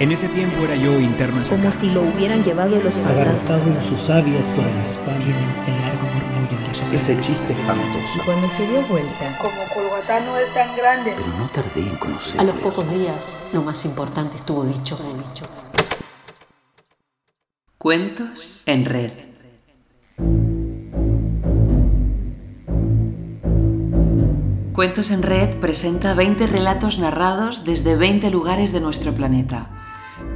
En ese tiempo era yo interno en Como si lo hubieran llevado los fantasmas. en sus sabias por el espalda. el largo murmullo de la soledad. Ese chiste espantoso. Y cuando se dio vuelta, Como Colgatá no es tan grande. Pero no tardé en conocerlo. A los pocos días, lo más importante estuvo dicho, dicho. Cuentos en red. Cuentos en Red presenta 20 relatos narrados desde 20 lugares de nuestro planeta.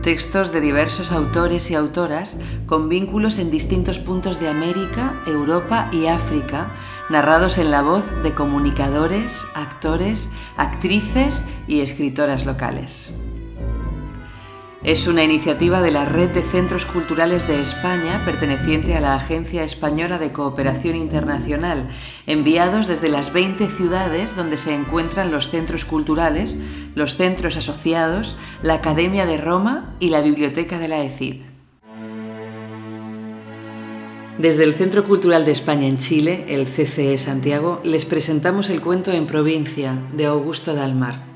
Textos de diversos autores y autoras con vínculos en distintos puntos de América, Europa y África, narrados en la voz de comunicadores, actores, actrices y escritoras locales. Es una iniciativa de la Red de Centros Culturales de España, perteneciente a la Agencia Española de Cooperación Internacional, enviados desde las 20 ciudades donde se encuentran los centros culturales, los centros asociados, la Academia de Roma y la Biblioteca de la ECID. Desde el Centro Cultural de España en Chile, el CCE Santiago, les presentamos el cuento en provincia de Augusto Dalmar.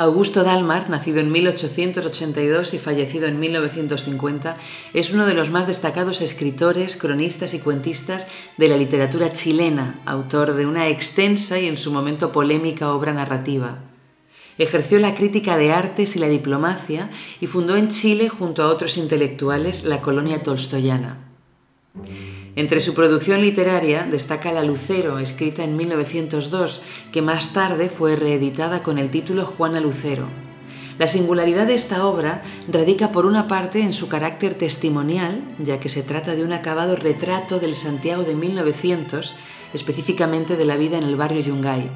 Augusto Dalmar, nacido en 1882 y fallecido en 1950, es uno de los más destacados escritores, cronistas y cuentistas de la literatura chilena, autor de una extensa y en su momento polémica obra narrativa. Ejerció la crítica de artes y la diplomacia y fundó en Chile, junto a otros intelectuales, la colonia tolstoyana. Entre su producción literaria destaca La Lucero, escrita en 1902, que más tarde fue reeditada con el título Juana Lucero. La singularidad de esta obra radica por una parte en su carácter testimonial, ya que se trata de un acabado retrato del Santiago de 1900, específicamente de la vida en el barrio Yungay.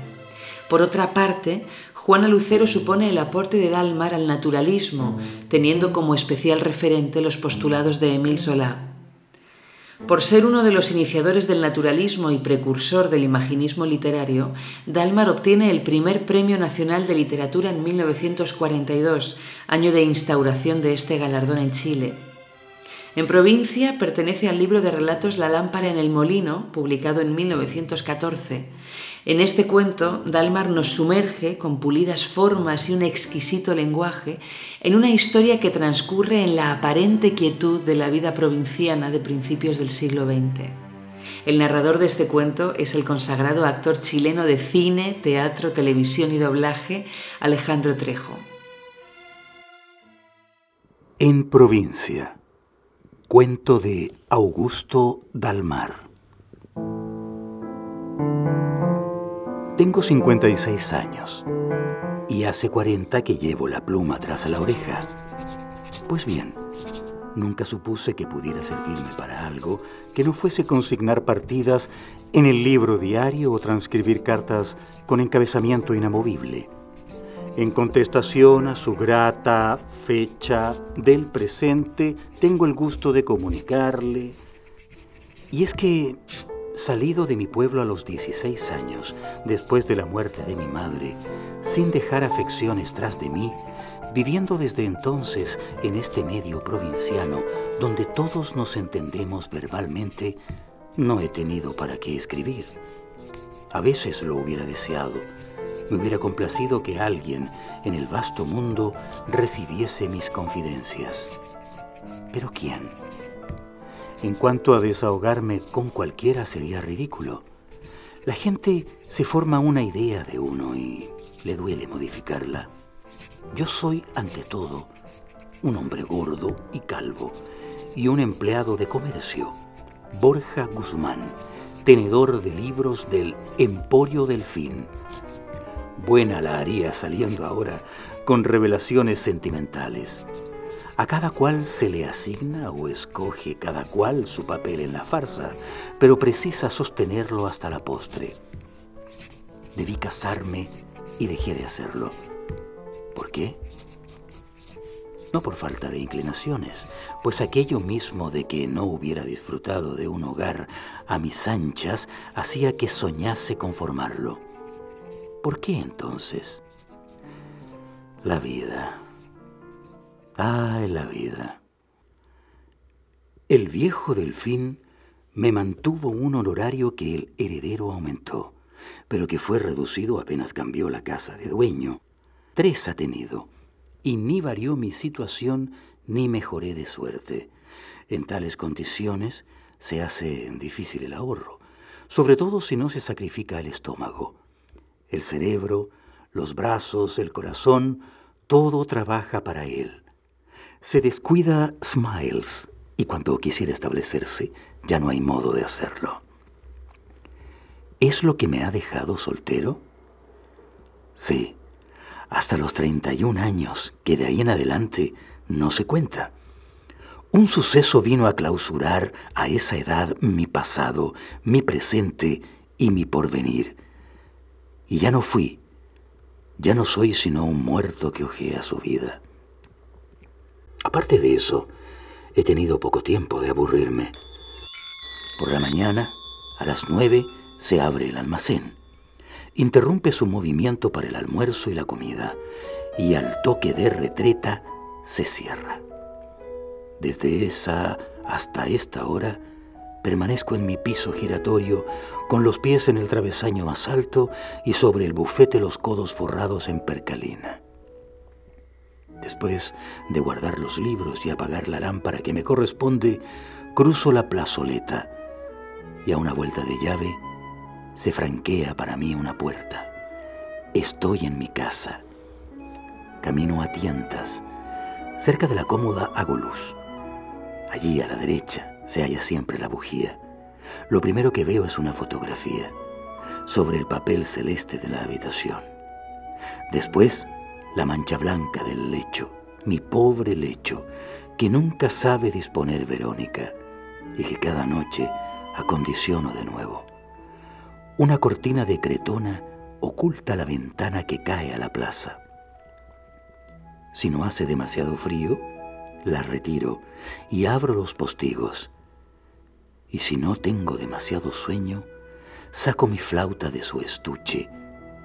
Por otra parte, Juana Lucero supone el aporte de Dalmar al naturalismo, teniendo como especial referente los postulados de Émile Solá. Por ser uno de los iniciadores del naturalismo y precursor del imaginismo literario, Dalmar obtiene el primer Premio Nacional de Literatura en 1942, año de instauración de este galardón en Chile. En provincia pertenece al libro de relatos La lámpara en el molino, publicado en 1914. En este cuento, Dalmar nos sumerge, con pulidas formas y un exquisito lenguaje, en una historia que transcurre en la aparente quietud de la vida provinciana de principios del siglo XX. El narrador de este cuento es el consagrado actor chileno de cine, teatro, televisión y doblaje, Alejandro Trejo. En provincia. Cuento de Augusto Dalmar. Tengo 56 años y hace 40 que llevo la pluma tras la oreja. Pues bien, nunca supuse que pudiera servirme para algo que no fuese consignar partidas en el libro diario o transcribir cartas con encabezamiento inamovible. En contestación a su grata fecha del presente, tengo el gusto de comunicarle. Y es que, salido de mi pueblo a los 16 años, después de la muerte de mi madre, sin dejar afecciones tras de mí, viviendo desde entonces en este medio provinciano, donde todos nos entendemos verbalmente, no he tenido para qué escribir. A veces lo hubiera deseado, me hubiera complacido que alguien en el vasto mundo recibiese mis confidencias. Pero ¿quién? En cuanto a desahogarme con cualquiera sería ridículo. La gente se forma una idea de uno y le duele modificarla. Yo soy, ante todo, un hombre gordo y calvo y un empleado de comercio, Borja Guzmán, tenedor de libros del Emporio del Fin. Buena la haría saliendo ahora con revelaciones sentimentales. A cada cual se le asigna o escoge cada cual su papel en la farsa, pero precisa sostenerlo hasta la postre. Debí casarme y dejé de hacerlo. ¿Por qué? No por falta de inclinaciones, pues aquello mismo de que no hubiera disfrutado de un hogar a mis anchas hacía que soñase con formarlo. ¿Por qué entonces? La vida. Ay, la vida. El viejo delfín me mantuvo un honorario que el heredero aumentó, pero que fue reducido apenas cambió la casa de dueño. Tres ha tenido, y ni varió mi situación ni mejoré de suerte. En tales condiciones se hace difícil el ahorro, sobre todo si no se sacrifica el estómago. El cerebro, los brazos, el corazón, todo trabaja para él. Se descuida Smiles y cuando quisiera establecerse ya no hay modo de hacerlo. ¿Es lo que me ha dejado soltero? Sí, hasta los 31 años, que de ahí en adelante no se cuenta. Un suceso vino a clausurar a esa edad mi pasado, mi presente y mi porvenir. Y ya no fui, ya no soy sino un muerto que ojea su vida. Aparte de eso, he tenido poco tiempo de aburrirme. Por la mañana, a las nueve, se abre el almacén. Interrumpe su movimiento para el almuerzo y la comida, y al toque de retreta se cierra. Desde esa hasta esta hora, permanezco en mi piso giratorio, con los pies en el travesaño más alto y sobre el bufete los codos forrados en percalina. Después de guardar los libros y apagar la lámpara que me corresponde, cruzo la plazoleta y a una vuelta de llave se franquea para mí una puerta. Estoy en mi casa. Camino a tientas. Cerca de la cómoda hago luz. Allí a la derecha se halla siempre la bujía. Lo primero que veo es una fotografía sobre el papel celeste de la habitación. Después, la mancha blanca del lecho, mi pobre lecho, que nunca sabe disponer Verónica y que cada noche acondiciono de nuevo. Una cortina de cretona oculta la ventana que cae a la plaza. Si no hace demasiado frío, la retiro y abro los postigos. Y si no tengo demasiado sueño, saco mi flauta de su estuche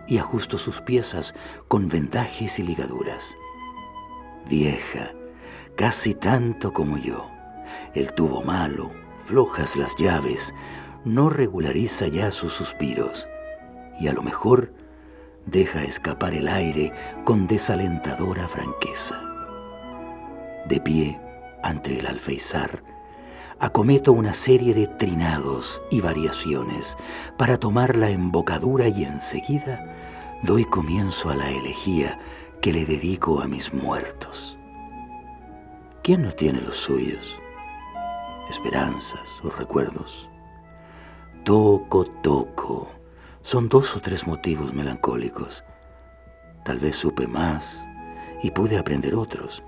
y ajusto sus piezas con vendajes y ligaduras. Vieja, casi tanto como yo, el tubo malo, flojas las llaves, no regulariza ya sus suspiros y a lo mejor deja escapar el aire con desalentadora franqueza. De pie ante el alfeizar, acometo una serie de trinados y variaciones para tomar la embocadura y enseguida doy comienzo a la elegía que le dedico a mis muertos. ¿Quién no tiene los suyos? Esperanzas o recuerdos. Toco, toco. Son dos o tres motivos melancólicos. Tal vez supe más y pude aprender otros,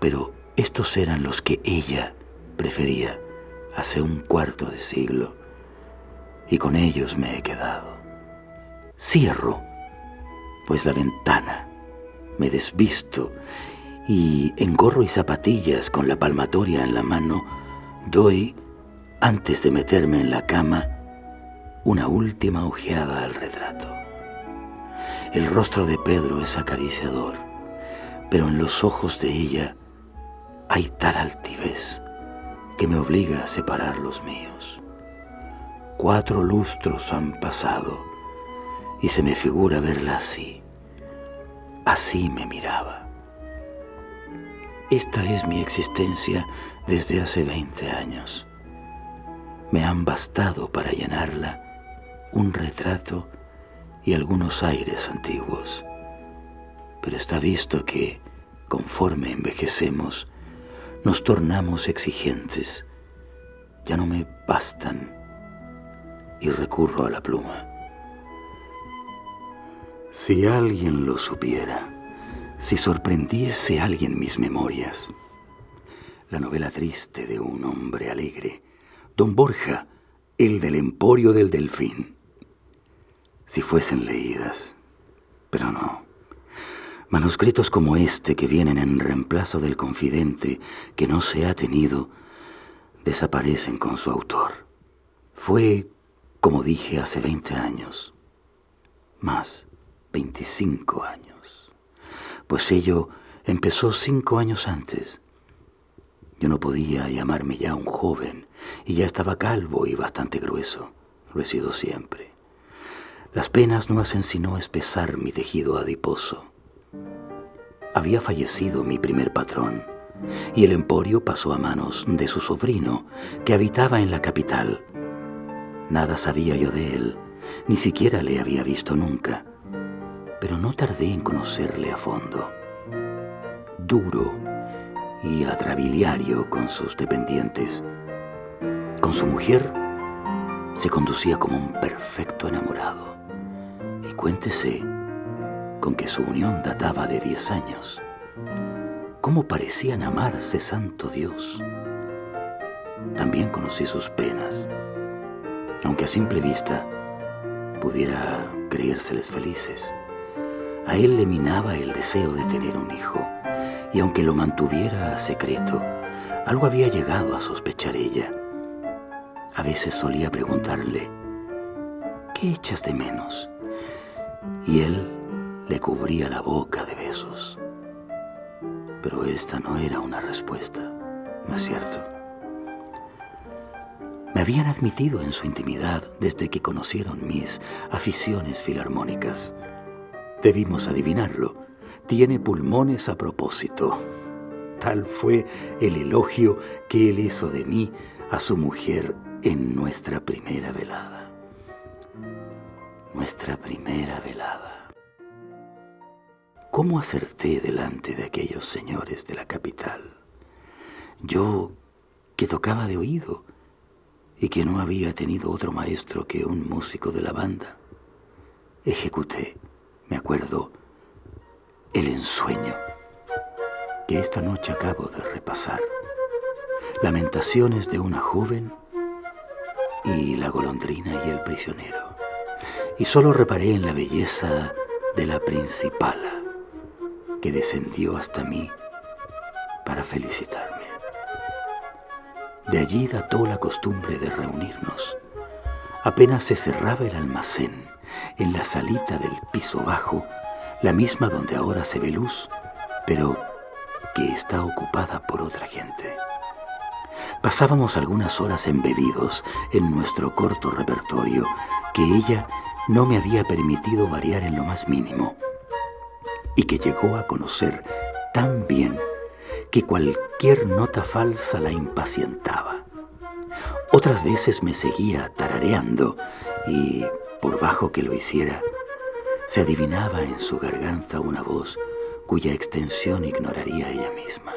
pero estos eran los que ella prefería hace un cuarto de siglo, y con ellos me he quedado. Cierro, pues la ventana, me desvisto y en gorro y zapatillas con la palmatoria en la mano, doy, antes de meterme en la cama, una última ojeada al retrato. El rostro de Pedro es acariciador, pero en los ojos de ella hay tal altivez que me obliga a separar los míos. Cuatro lustros han pasado y se me figura verla así. Así me miraba. Esta es mi existencia desde hace 20 años. Me han bastado para llenarla un retrato y algunos aires antiguos. Pero está visto que, conforme envejecemos, nos tornamos exigentes. Ya no me bastan y recurro a la pluma. Si alguien lo supiera, si sorprendiese alguien mis memorias, la novela triste de un hombre alegre, don Borja, el del emporio del delfín, si fuesen leídas, pero no. Manuscritos como este que vienen en reemplazo del confidente que no se ha tenido, desaparecen con su autor. Fue, como dije, hace 20 años, más 25 años, pues ello empezó cinco años antes. Yo no podía llamarme ya un joven y ya estaba calvo y bastante grueso. Lo he sido siempre. Las penas no hacen sino espesar mi tejido adiposo. Había fallecido mi primer patrón y el emporio pasó a manos de su sobrino, que habitaba en la capital. Nada sabía yo de él, ni siquiera le había visto nunca, pero no tardé en conocerle a fondo. Duro y atrabiliario con sus dependientes. Con su mujer se conducía como un perfecto enamorado. Y cuéntese con que su unión databa de diez años. ¿Cómo parecían amarse, santo Dios? También conocí sus penas, aunque a simple vista pudiera creérseles felices. A él le minaba el deseo de tener un hijo, y aunque lo mantuviera secreto, algo había llegado a sospechar ella. A veces solía preguntarle, ¿qué echas de menos? Y él le cubría la boca de besos. Pero esta no era una respuesta, ¿no es cierto? Me habían admitido en su intimidad desde que conocieron mis aficiones filarmónicas. Debimos adivinarlo. Tiene pulmones a propósito. Tal fue el elogio que él hizo de mí a su mujer en nuestra primera velada. Nuestra primera velada. ¿Cómo acerté delante de aquellos señores de la capital? Yo, que tocaba de oído y que no había tenido otro maestro que un músico de la banda, ejecuté, me acuerdo, el ensueño que esta noche acabo de repasar. Lamentaciones de una joven y la golondrina y el prisionero. Y solo reparé en la belleza de la principala que descendió hasta mí para felicitarme. De allí dató la costumbre de reunirnos. Apenas se cerraba el almacén, en la salita del piso bajo, la misma donde ahora se ve luz, pero que está ocupada por otra gente. Pasábamos algunas horas embebidos en nuestro corto repertorio que ella no me había permitido variar en lo más mínimo y que llegó a conocer tan bien que cualquier nota falsa la impacientaba. Otras veces me seguía tarareando y, por bajo que lo hiciera, se adivinaba en su garganta una voz cuya extensión ignoraría ella misma.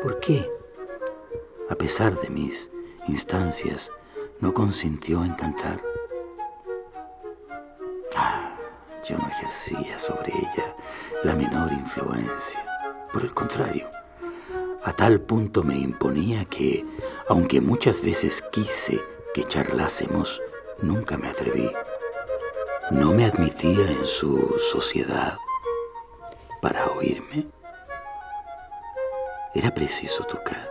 ¿Por qué? A pesar de mis instancias, no consintió en cantar. Yo no ejercía sobre ella la menor influencia. Por el contrario, a tal punto me imponía que, aunque muchas veces quise que charlásemos, nunca me atreví. No me admitía en su sociedad para oírme. Era preciso tocar.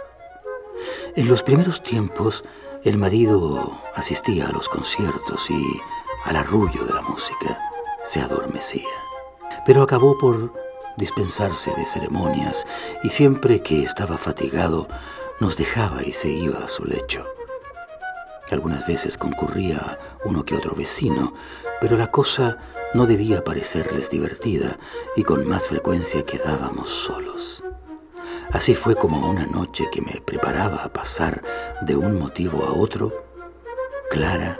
En los primeros tiempos, el marido asistía a los conciertos y al arrullo de la música se adormecía. Pero acabó por dispensarse de ceremonias y siempre que estaba fatigado nos dejaba y se iba a su lecho. Algunas veces concurría uno que otro vecino, pero la cosa no debía parecerles divertida y con más frecuencia quedábamos solos. Así fue como una noche que me preparaba a pasar de un motivo a otro, Clara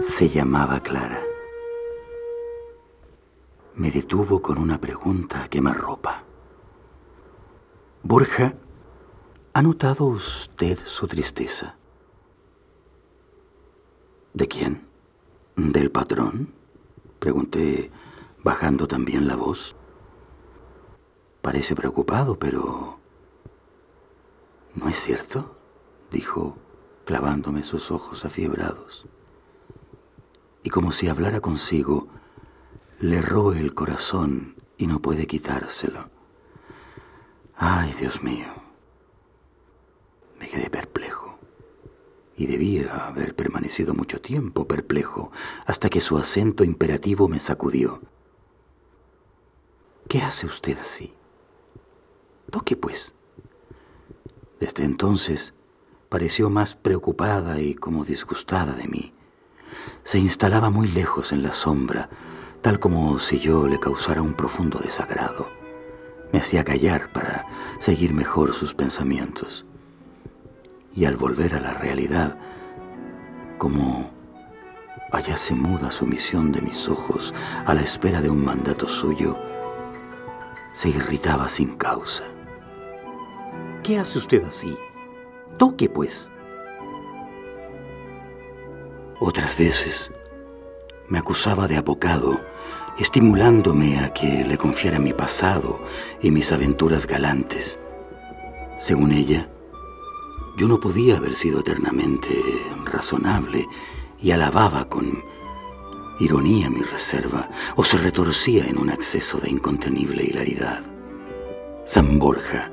se llamaba Clara me detuvo con una pregunta a quemarropa. Borja, ¿ha notado usted su tristeza? ¿De quién? ¿Del patrón? Pregunté, bajando también la voz. Parece preocupado, pero... ¿No es cierto? dijo, clavándome sus ojos afiebrados. Y como si hablara consigo, le roe el corazón y no puede quitárselo. Ay, Dios mío. Me quedé perplejo. Y debía haber permanecido mucho tiempo perplejo hasta que su acento imperativo me sacudió. ¿Qué hace usted así? Toque, pues. Desde entonces pareció más preocupada y como disgustada de mí. Se instalaba muy lejos en la sombra, tal como si yo le causara un profundo desagrado. Me hacía callar para seguir mejor sus pensamientos. Y al volver a la realidad, como hallase muda sumisión de mis ojos a la espera de un mandato suyo, se irritaba sin causa. ¿Qué hace usted así? Toque, pues. Otras veces me acusaba de abocado, estimulándome a que le confiara mi pasado y mis aventuras galantes. Según ella, yo no podía haber sido eternamente razonable y alababa con ironía mi reserva o se retorcía en un acceso de incontenible hilaridad. San Borja,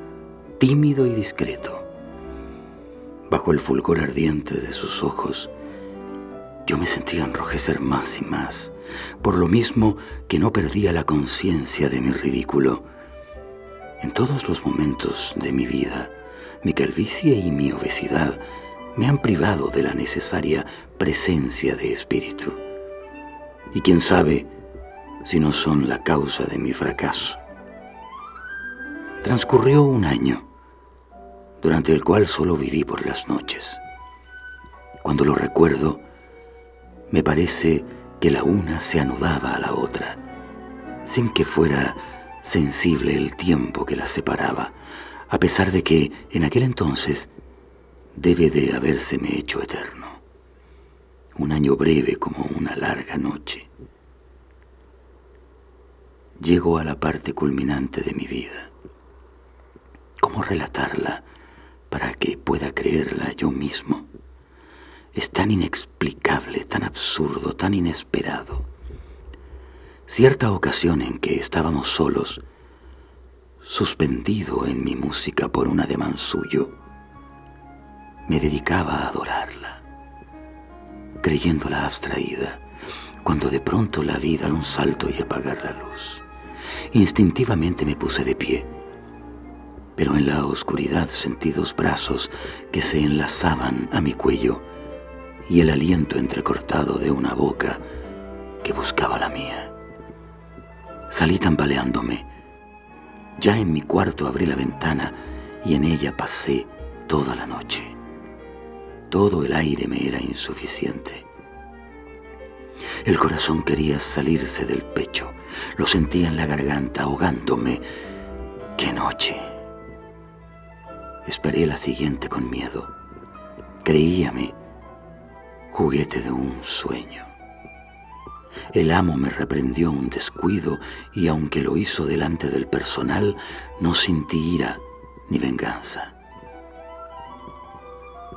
tímido y discreto. Bajo el fulgor ardiente de sus ojos, yo me sentía enrojecer más y más, por lo mismo que no perdía la conciencia de mi ridículo. En todos los momentos de mi vida, mi calvicie y mi obesidad me han privado de la necesaria presencia de espíritu. Y quién sabe si no son la causa de mi fracaso. Transcurrió un año, durante el cual solo viví por las noches. Cuando lo recuerdo, me parece que la una se anudaba a la otra, sin que fuera sensible el tiempo que la separaba, a pesar de que en aquel entonces debe de habérseme hecho eterno. Un año breve como una larga noche. Llego a la parte culminante de mi vida. ¿Cómo relatarla para que pueda creerla yo mismo? Es tan inexplicable, tan absurdo, tan inesperado. Cierta ocasión en que estábamos solos, suspendido en mi música por un ademán suyo, me dedicaba a adorarla, creyéndola abstraída, cuando de pronto la vi dar un salto y apagar la luz. Instintivamente me puse de pie, pero en la oscuridad sentí dos brazos que se enlazaban a mi cuello y el aliento entrecortado de una boca que buscaba la mía. Salí tambaleándome. Ya en mi cuarto abrí la ventana y en ella pasé toda la noche. Todo el aire me era insuficiente. El corazón quería salirse del pecho. Lo sentía en la garganta ahogándome. ¡Qué noche! Esperé la siguiente con miedo. Creíame juguete de un sueño. El amo me reprendió un descuido y aunque lo hizo delante del personal, no sentí ira ni venganza.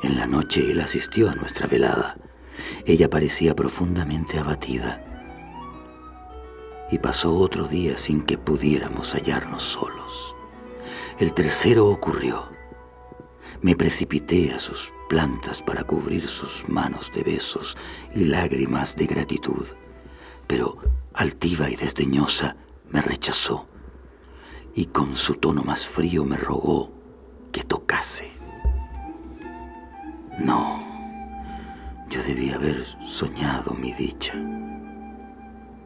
En la noche él asistió a nuestra velada. Ella parecía profundamente abatida. Y pasó otro día sin que pudiéramos hallarnos solos. El tercero ocurrió. Me precipité a sus plantas para cubrir sus manos de besos y lágrimas de gratitud, pero altiva y desdeñosa me rechazó y con su tono más frío me rogó que tocase. No, yo debía haber soñado mi dicha.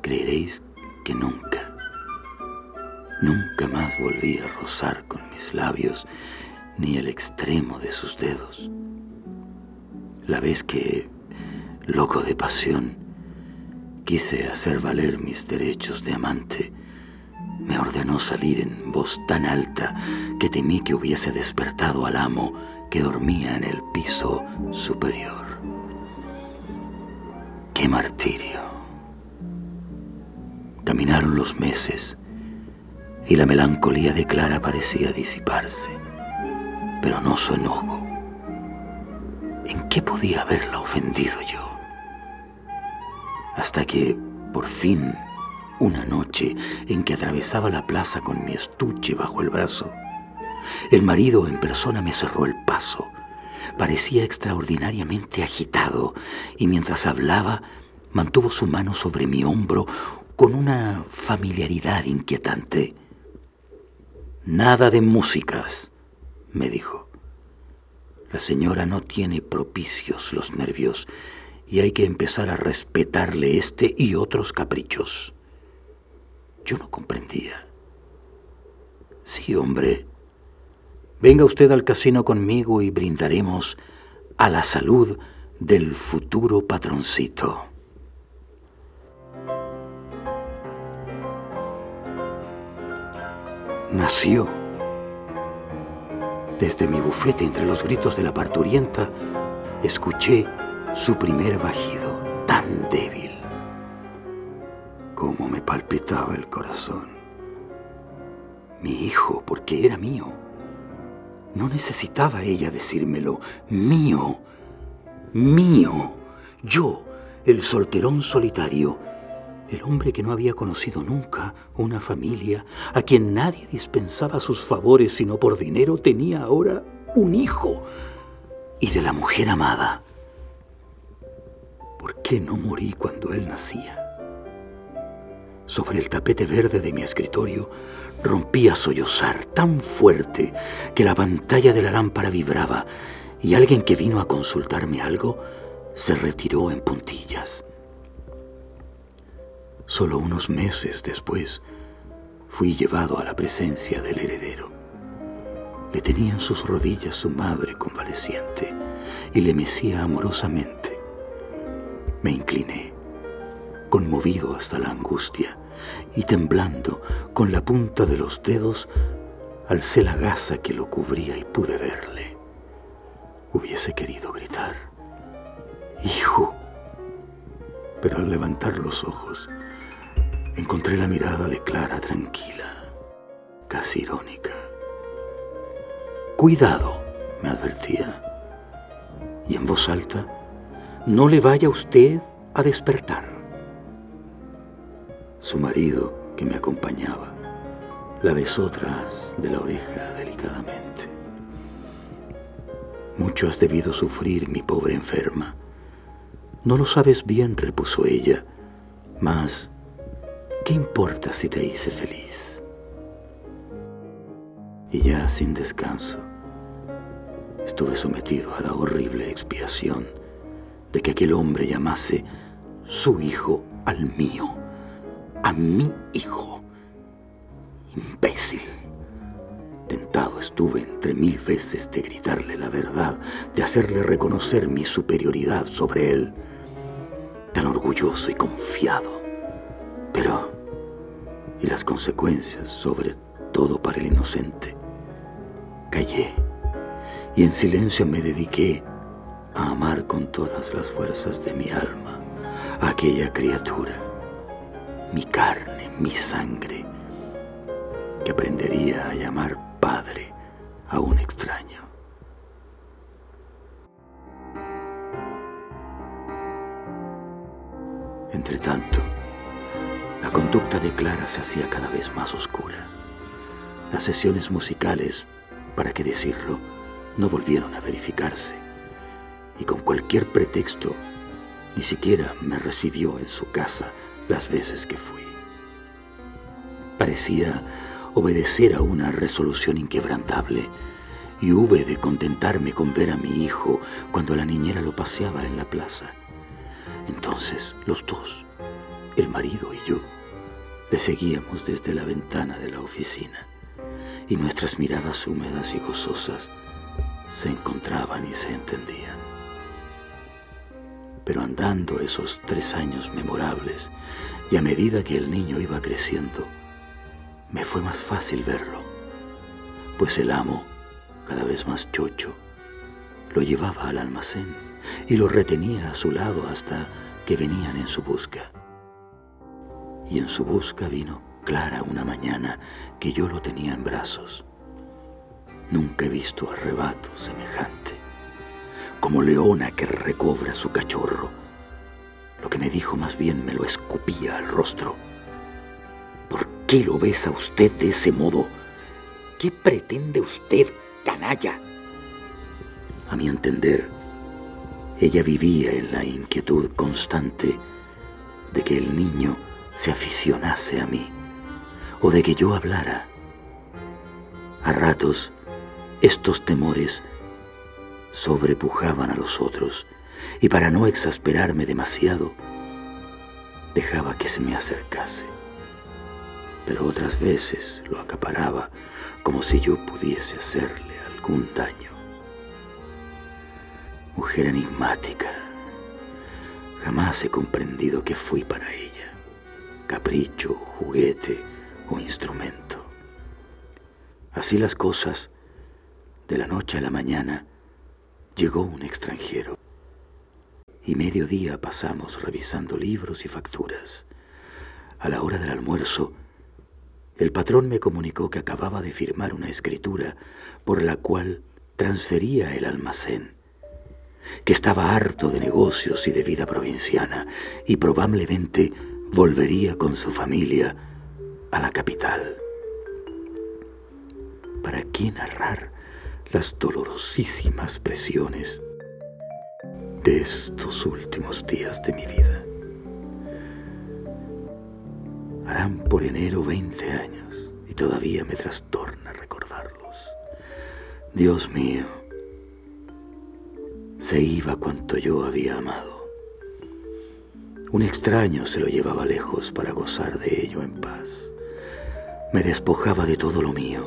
Creeréis que nunca, nunca más volví a rozar con mis labios ni el extremo de sus dedos la vez que, loco de pasión, quise hacer valer mis derechos de amante, me ordenó salir en voz tan alta que temí que hubiese despertado al amo que dormía en el piso superior. ¡Qué martirio! Caminaron los meses y la melancolía de Clara parecía disiparse, pero no su enojo. ¿En qué podía haberla ofendido yo? Hasta que, por fin, una noche en que atravesaba la plaza con mi estuche bajo el brazo, el marido en persona me cerró el paso. Parecía extraordinariamente agitado y mientras hablaba mantuvo su mano sobre mi hombro con una familiaridad inquietante. Nada de músicas, me dijo. La señora no tiene propicios los nervios y hay que empezar a respetarle este y otros caprichos. Yo no comprendía. Sí, hombre. Venga usted al casino conmigo y brindaremos a la salud del futuro patroncito. Nació. Desde mi bufete entre los gritos de la parturienta, escuché su primer bajido tan débil. Cómo me palpitaba el corazón. Mi hijo, porque era mío. No necesitaba ella decírmelo. Mío. Mío. Yo, el solterón solitario. El hombre que no había conocido nunca una familia, a quien nadie dispensaba sus favores sino por dinero, tenía ahora un hijo. Y de la mujer amada. ¿Por qué no morí cuando él nacía? Sobre el tapete verde de mi escritorio rompí a sollozar tan fuerte que la pantalla de la lámpara vibraba y alguien que vino a consultarme algo se retiró en puntillas. Solo unos meses después fui llevado a la presencia del heredero. Le tenía en sus rodillas su madre convaleciente y le mecía amorosamente. Me incliné, conmovido hasta la angustia, y temblando con la punta de los dedos, alcé la gasa que lo cubría y pude verle. Hubiese querido gritar, Hijo. Pero al levantar los ojos, encontré la mirada de Clara tranquila, casi irónica. Cuidado, me advertía. Y en voz alta, no le vaya usted a despertar. Su marido, que me acompañaba, la besó tras de la oreja delicadamente. Mucho has debido sufrir, mi pobre enferma. No lo sabes bien, repuso ella, mas ¿qué importa si te hice feliz? Y ya sin descanso, estuve sometido a la horrible expiación de que aquel hombre llamase su hijo al mío, a mi hijo. Imbécil. Tentado estuve entre mil veces de gritarle la verdad, de hacerle reconocer mi superioridad sobre él, tan orgulloso y confiado. Pero, ¿y las consecuencias sobre todo para el inocente? Callé y en silencio me dediqué a amar con todas las fuerzas de mi alma a aquella criatura, mi carne, mi sangre, que aprendería a llamar padre a un extraño. Entre tanto, la conducta de Clara se hacía cada vez más oscura. Las sesiones musicales, para qué decirlo, no volvieron a verificarse y con cualquier pretexto ni siquiera me recibió en su casa las veces que fui. Parecía obedecer a una resolución inquebrantable y hube de contentarme con ver a mi hijo cuando la niñera lo paseaba en la plaza. Entonces los dos, el marido y yo, le seguíamos desde la ventana de la oficina y nuestras miradas húmedas y gozosas se encontraban y se entendían. Pero andando esos tres años memorables y a medida que el niño iba creciendo, me fue más fácil verlo, pues el amo, cada vez más chocho, lo llevaba al almacén y lo retenía a su lado hasta que venían en su busca. Y en su busca vino Clara una mañana que yo lo tenía en brazos. Nunca he visto arrebato semejante, como leona que recobra su cachorro. Lo que me dijo más bien me lo escupía al rostro. ¿Por qué lo besa usted de ese modo? ¿Qué pretende usted, canalla? A mi entender, ella vivía en la inquietud constante de que el niño se aficionase a mí o de que yo hablara. A ratos, estos temores sobrepujaban a los otros y para no exasperarme demasiado, dejaba que se me acercase pero otras veces lo acaparaba como si yo pudiese hacerle algún daño. Mujer enigmática, jamás he comprendido que fui para ella, capricho, juguete o instrumento. Así las cosas, de la noche a la mañana, llegó un extranjero y medio día pasamos revisando libros y facturas. A la hora del almuerzo, el patrón me comunicó que acababa de firmar una escritura por la cual transfería el almacén, que estaba harto de negocios y de vida provinciana y probablemente volvería con su familia a la capital. ¿Para qué narrar las dolorosísimas presiones de estos últimos días de mi vida? Harán por enero 20 años y todavía me trastorna recordarlos. Dios mío, se iba cuanto yo había amado. Un extraño se lo llevaba lejos para gozar de ello en paz. Me despojaba de todo lo mío.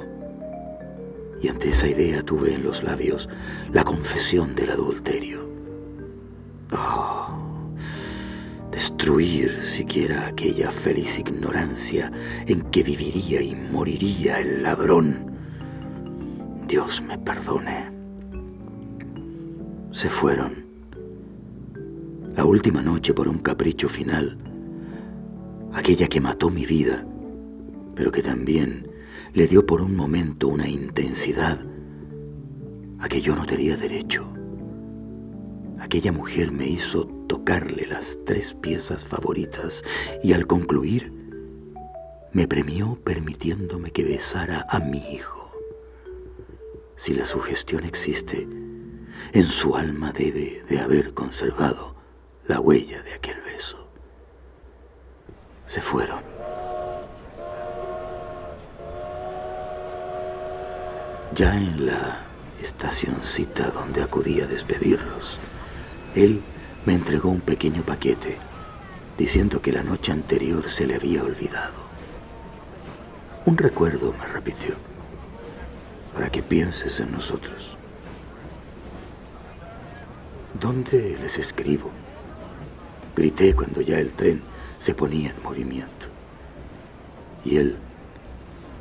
Y ante esa idea tuve en los labios la confesión del adulterio. Oh, destruir siquiera aquella feliz ignorancia en que viviría y moriría el ladrón. Dios me perdone. Se fueron. La última noche por un capricho final, aquella que mató mi vida, pero que también le dio por un momento una intensidad a que yo no tenía derecho. Aquella mujer me hizo tocarle las tres piezas favoritas y al concluir me premió permitiéndome que besara a mi hijo. Si la sugestión existe, en su alma debe de haber conservado la huella de aquel beso. Se fueron. Ya en la estacioncita donde acudí a despedirlos, él me entregó un pequeño paquete diciendo que la noche anterior se le había olvidado. Un recuerdo, me repitió, para que pienses en nosotros. ¿Dónde les escribo? Grité cuando ya el tren se ponía en movimiento. Y él,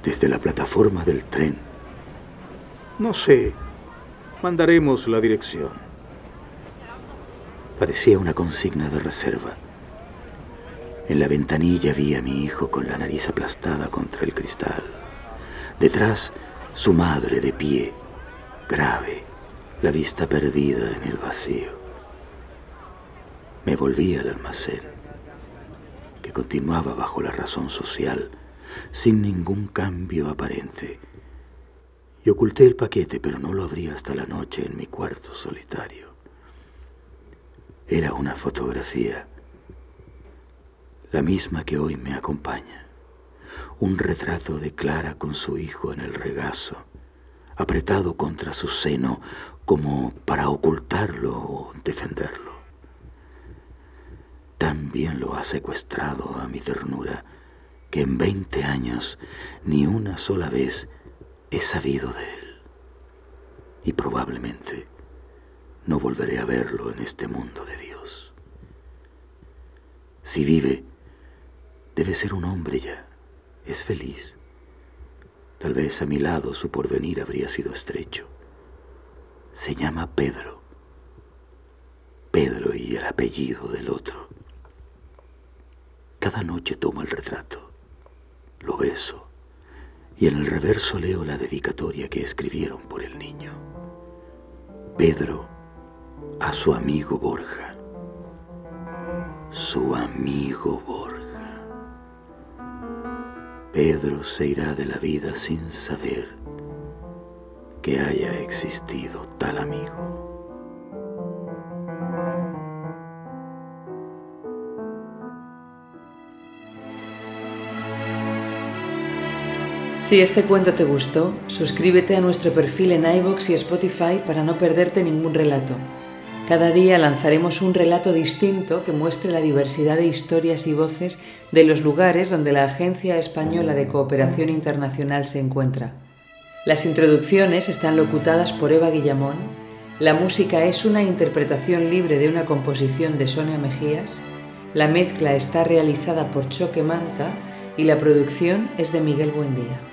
desde la plataforma del tren, no sé, mandaremos la dirección. Parecía una consigna de reserva. En la ventanilla vi a mi hijo con la nariz aplastada contra el cristal. Detrás, su madre de pie, grave, la vista perdida en el vacío. Me volví al almacén, que continuaba bajo la razón social, sin ningún cambio aparente. Y oculté el paquete, pero no lo abrí hasta la noche en mi cuarto solitario. Era una fotografía, la misma que hoy me acompaña. Un retrato de Clara con su hijo en el regazo, apretado contra su seno como para ocultarlo o defenderlo. También lo ha secuestrado a mi ternura, que en veinte años ni una sola vez he sabido de él. Y probablemente no volveré a verlo en este mundo de Dios. Si vive, debe ser un hombre ya, es feliz. Tal vez a mi lado su porvenir habría sido estrecho. Se llama Pedro. Pedro y el apellido del otro. Cada noche tomo el retrato, lo beso y en el reverso leo la dedicatoria que escribieron por el niño. Pedro a su amigo Borja. Su amigo Borja. Pedro se irá de la vida sin saber que haya existido tal amigo. Si este cuento te gustó, suscríbete a nuestro perfil en iVoox y Spotify para no perderte ningún relato. Cada día lanzaremos un relato distinto que muestre la diversidad de historias y voces de los lugares donde la Agencia Española de Cooperación Internacional se encuentra. Las introducciones están locutadas por Eva Guillamón, la música es una interpretación libre de una composición de Sonia Mejías, la mezcla está realizada por Choque Manta y la producción es de Miguel Buendía.